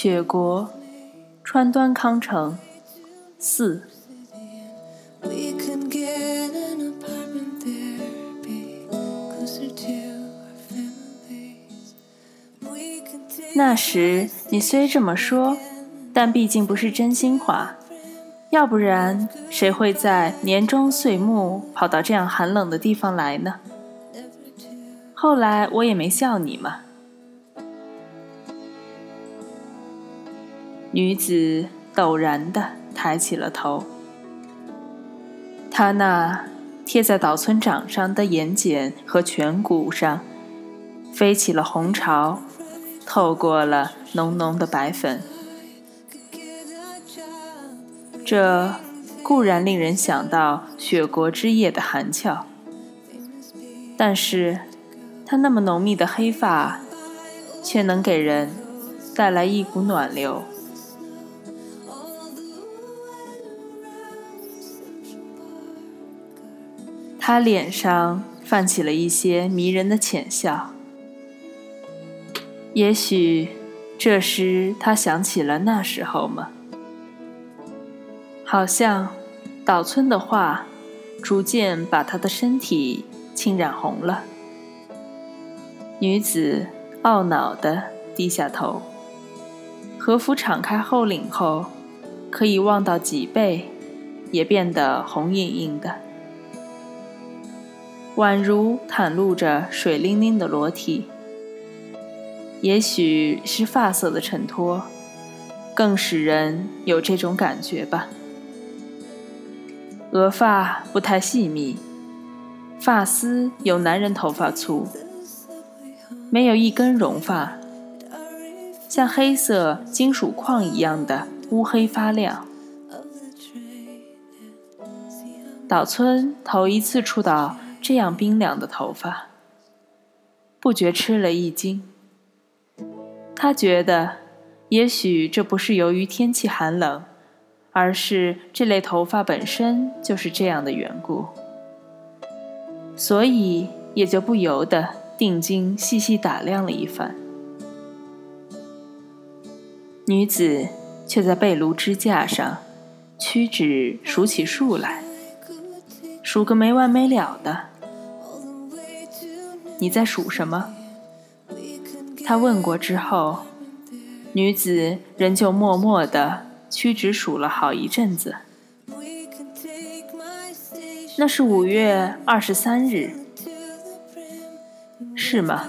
雪国，川端康成，四。那时你虽这么说，但毕竟不是真心话。要不然，谁会在年终岁末跑到这样寒冷的地方来呢？后来我也没笑你嘛。女子陡然地抬起了头，她那贴在岛村掌上的眼睑和颧骨上，飞起了红潮，透过了浓浓的白粉。这固然令人想到雪国之夜的寒峭，但是她那么浓密的黑发，却能给人带来一股暖流。他脸上泛起了一些迷人的浅笑，也许这时他想起了那时候吗？好像岛村的话逐渐把他的身体浸染红了。女子懊恼地低下头，和服敞开后领后，可以望到脊背，也变得红莹莹的。宛如袒露着水灵灵的裸体，也许是发色的衬托，更使人有这种感觉吧。额发不太细密，发丝有男人头发粗，没有一根绒发，像黑色金属矿一样的乌黑发亮。岛村头一次触到。这样冰凉的头发，不觉吃了一惊。他觉得，也许这不是由于天气寒冷，而是这类头发本身就是这样的缘故，所以也就不由得定睛细细打量了一番。女子却在被炉支架上屈指数起数来。数个没完没了的，你在数什么？他问过之后，女子仍旧默默地屈指数了好一阵子。那是五月二十三日，是吗？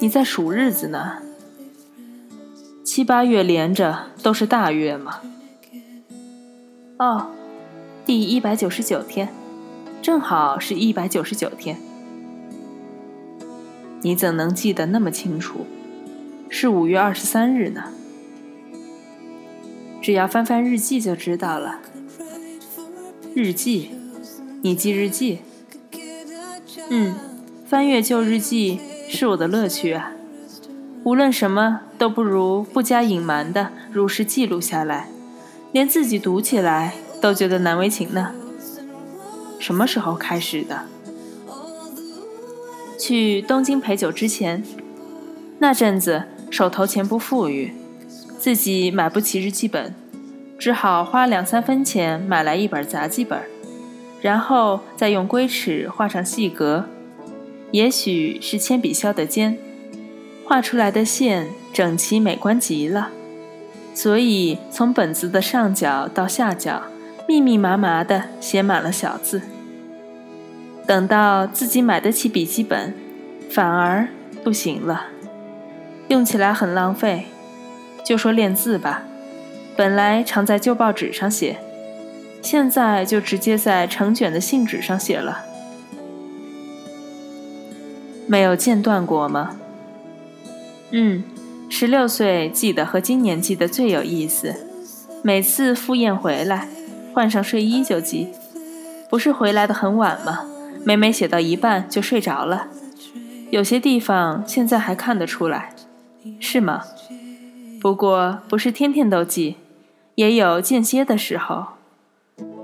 你在数日子呢？七八月连着都是大月吗？哦，第一百九十九天。正好是一百九十九天，你怎能记得那么清楚？是五月二十三日呢。只要翻翻日记就知道了。日记，你记日记？嗯，翻阅旧日记是我的乐趣啊。无论什么都不如不加隐瞒的如实记录下来，连自己读起来都觉得难为情呢。什么时候开始的？去东京陪酒之前，那阵子手头钱不富裕，自己买不起日记本，只好花两三分钱买来一本杂记本，然后再用龟尺画上细格，也许是铅笔削的尖，画出来的线整齐美观极了，所以从本子的上角到下角。密密麻麻的写满了小字。等到自己买得起笔记本，反而不行了，用起来很浪费。就说练字吧，本来常在旧报纸上写，现在就直接在成卷的信纸上写了。没有间断过吗？嗯，十六岁记得和今年记得最有意思，每次赴宴回来。换上睡衣就记，不是回来的很晚吗？每每写到一半就睡着了，有些地方现在还看得出来，是吗？不过不是天天都记，也有间歇的时候。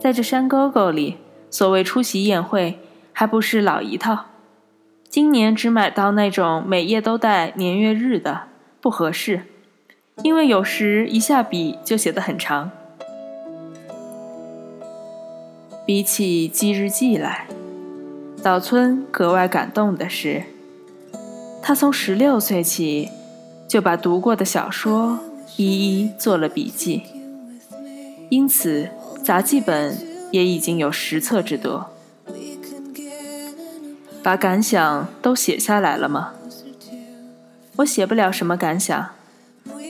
在这山沟沟里，所谓出席宴会还不是老一套。今年只买到那种每页都带年月日的，不合适。因为有时一下笔就写得很长。比起记日记来，岛村格外感动的是，他从十六岁起就把读过的小说一一做了笔记，因此杂记本也已经有十册之多。把感想都写下来了吗？我写不了什么感想，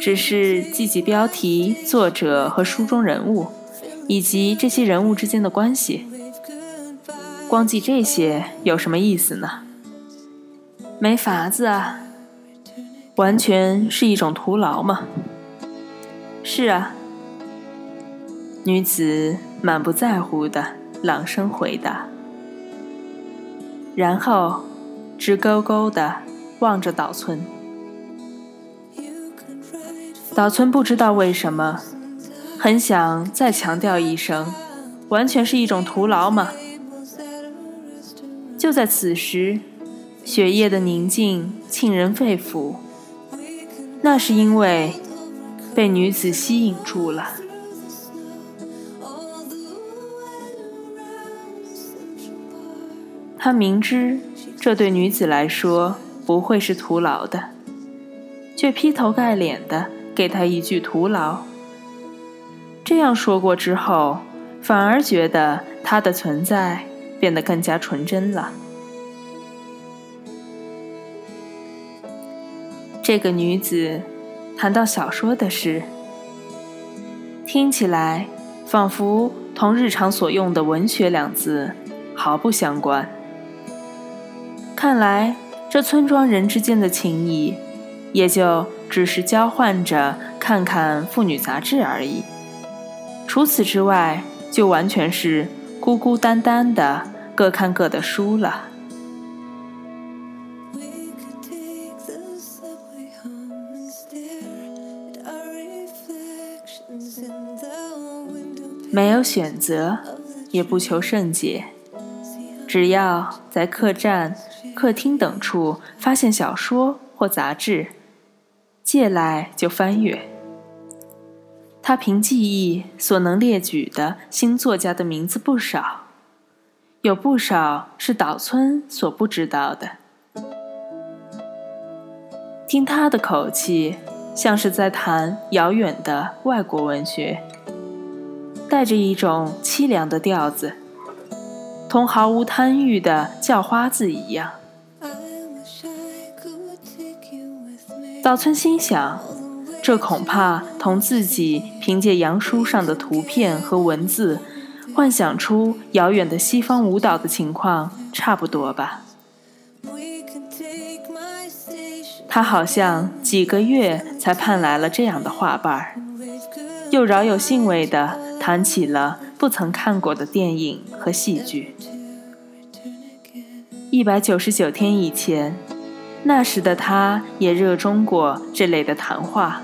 只是记记标题、作者和书中人物。以及这些人物之间的关系，光记这些有什么意思呢？没法子啊，完全是一种徒劳嘛。是啊，女子满不在乎的朗声回答，然后直勾勾的望着岛村。岛村不知道为什么。很想再强调一声，完全是一种徒劳嘛！就在此时，血液的宁静沁人肺腑，那是因为被女子吸引住了。他明知这对女子来说不会是徒劳的，却劈头盖脸的给她一句徒劳。这样说过之后，反而觉得她的存在变得更加纯真了。这个女子谈到小说的事，听起来仿佛同日常所用的“文学”两字毫不相关。看来这村庄人之间的情谊，也就只是交换着看看妇女杂志而已。除此之外，就完全是孤孤单单的各看各的书了。没有选择，也不求甚解，只要在客栈、客厅等处发现小说或杂志，借来就翻阅。他凭记忆所能列举的新作家的名字不少，有不少是岛村所不知道的。听他的口气，像是在谈遥远的外国文学，带着一种凄凉的调子，同毫无贪欲的叫花子一样。岛村心想。这恐怕同自己凭借洋书上的图片和文字，幻想出遥远的西方舞蹈的情况差不多吧。他好像几个月才盼来了这样的画伴儿，又饶有兴味地谈起了不曾看过的电影和戏剧。一百九十九天以前，那时的他也热衷过这类的谈话。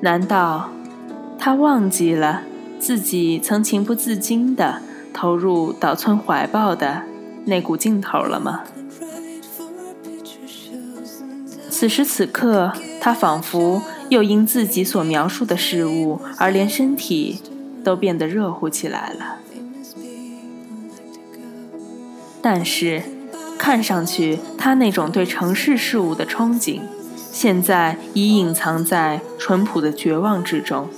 难道他忘记了自己曾情不自禁地投入岛村怀抱的那股劲头了吗？此时此刻，他仿佛又因自己所描述的事物而连身体都变得热乎起来了。但是，看上去他那种对城市事物的憧憬。现在已隐藏在淳朴的绝望之中，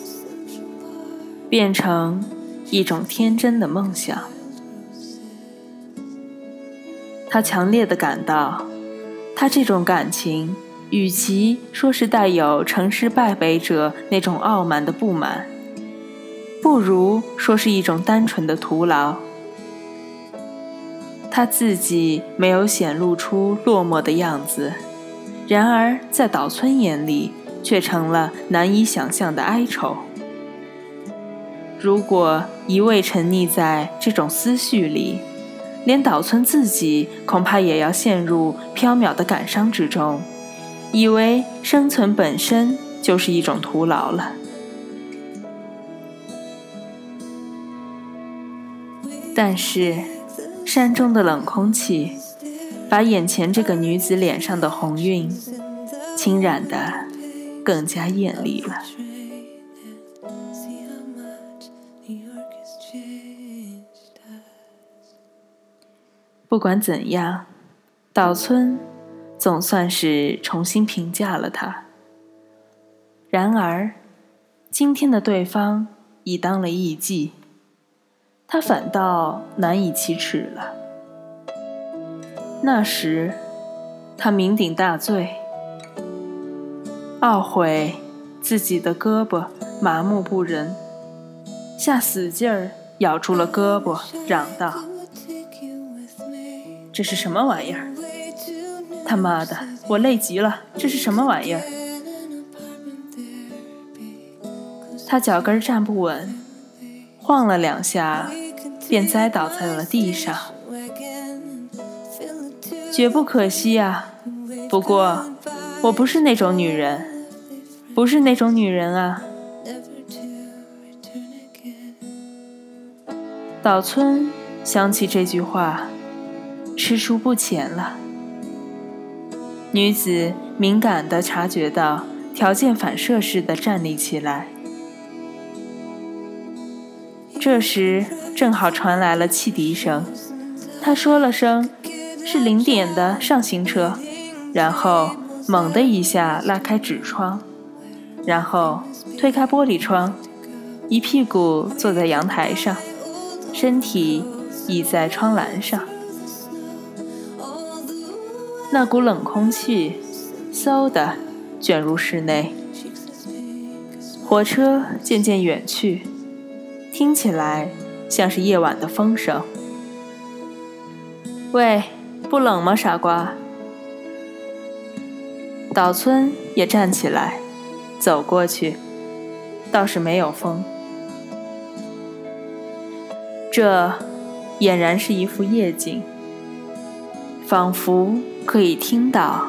变成一种天真的梦想。他强烈的感到，他这种感情，与其说是带有成失败北者那种傲慢的不满，不如说是一种单纯的徒劳。他自己没有显露出落寞的样子。然而，在岛村眼里，却成了难以想象的哀愁。如果一味沉溺在这种思绪里，连岛村自己恐怕也要陷入缥缈的感伤之中，以为生存本身就是一种徒劳了。但是，山中的冷空气。把眼前这个女子脸上的红晕，侵染的更加艳丽了。不管怎样，岛村总算是重新评价了他。然而，今天的对方已当了艺妓，他反倒难以启齿了。那时，他酩酊大醉，懊悔自己的胳膊麻木不仁，下死劲儿咬住了胳膊，嚷道。这是什么玩意儿？他妈的，我累极了！这是什么玩意儿？他脚跟站不稳，晃了两下，便栽倒在了地上，绝不可惜啊！不过，我不是那种女人，不是那种女人啊！岛村想起这句话，踟蹰不前了。女子敏感地察觉到，条件反射似的站立起来。这时正好传来了汽笛声，她说了声“是零点的上行车”，然后猛地一下拉开纸窗，然后推开玻璃窗，一屁股坐在阳台上，身体倚在窗栏上。那股冷空气，嗖的卷入室内。火车渐渐远去，听起来像是夜晚的风声。喂，不冷吗，傻瓜？岛村也站起来，走过去，倒是没有风。这俨然是一幅夜景，仿佛可以听到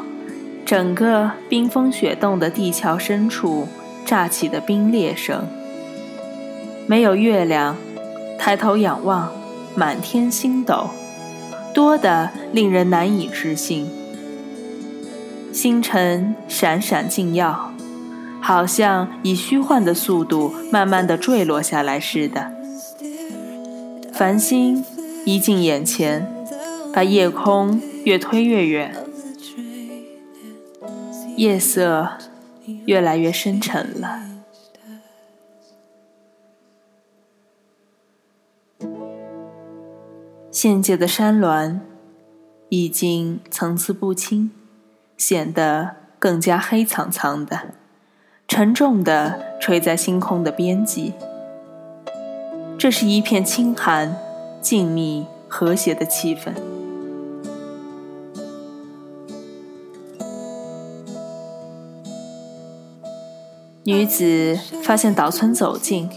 整个冰封雪冻的地壳深处炸起的冰裂声。没有月亮，抬头仰望，满天星斗，多得令人难以置信。星辰闪闪竞耀，好像以虚幻的速度慢慢的坠落下来似的。繁星移近眼前，把夜空越推越远，夜色越来越深沉了。现界的山峦已经层次不清，显得更加黑苍苍的，沉重地垂在星空的边际。这是一片清寒、静谧、和谐的气氛。女子发现岛村走近，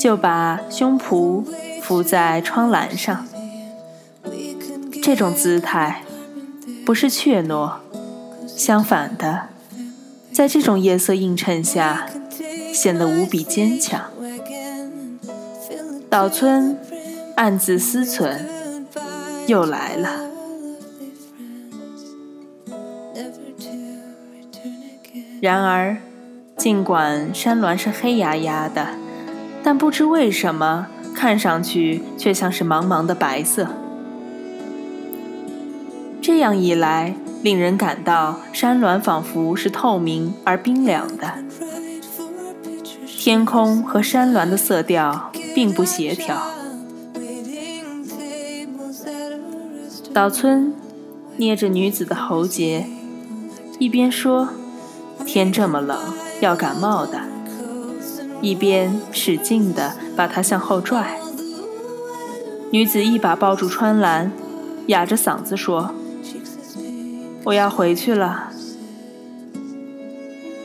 就把胸脯伏在窗栏上。这种姿态不是怯懦，相反的，在这种夜色映衬下，显得无比坚强。岛村暗自思忖，又来了。然而，尽管山峦是黑压压的，但不知为什么，看上去却像是茫茫的白色。这样一来，令人感到山峦仿佛是透明而冰凉的，天空和山峦的色调并不协调。岛村捏着女子的喉结，一边说：“天这么冷，要感冒的。”一边使劲地把她向后拽。女子一把抱住窗栏，哑着嗓子说：“我要回去了，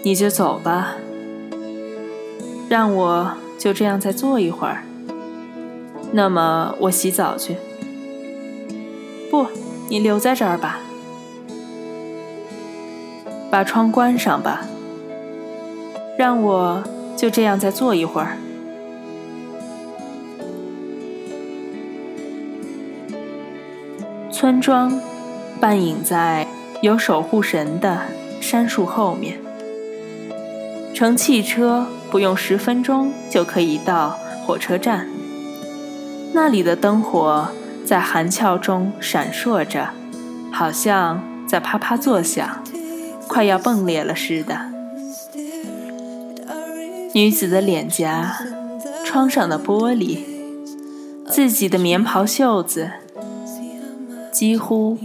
你就走吧，让我就这样再坐一会儿。那么我洗澡去。不，你留在这儿吧，把窗关上吧，让我就这样再坐一会儿。村庄半隐在有守护神的杉树后面，乘汽车不用十分钟就可以到火车站，那里的灯火在寒峭中闪烁着，好像在啪啪作响，快要迸裂了似的。女子的脸颊，窗上的玻璃，自己的棉袍袖子，几乎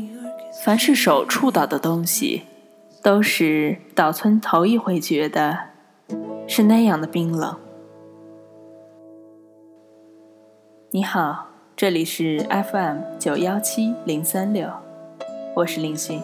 凡是手触到的东西，都是岛村头一回觉得是那样的冰冷。你好，这里是 FM 九幺七零三六，我是林讯。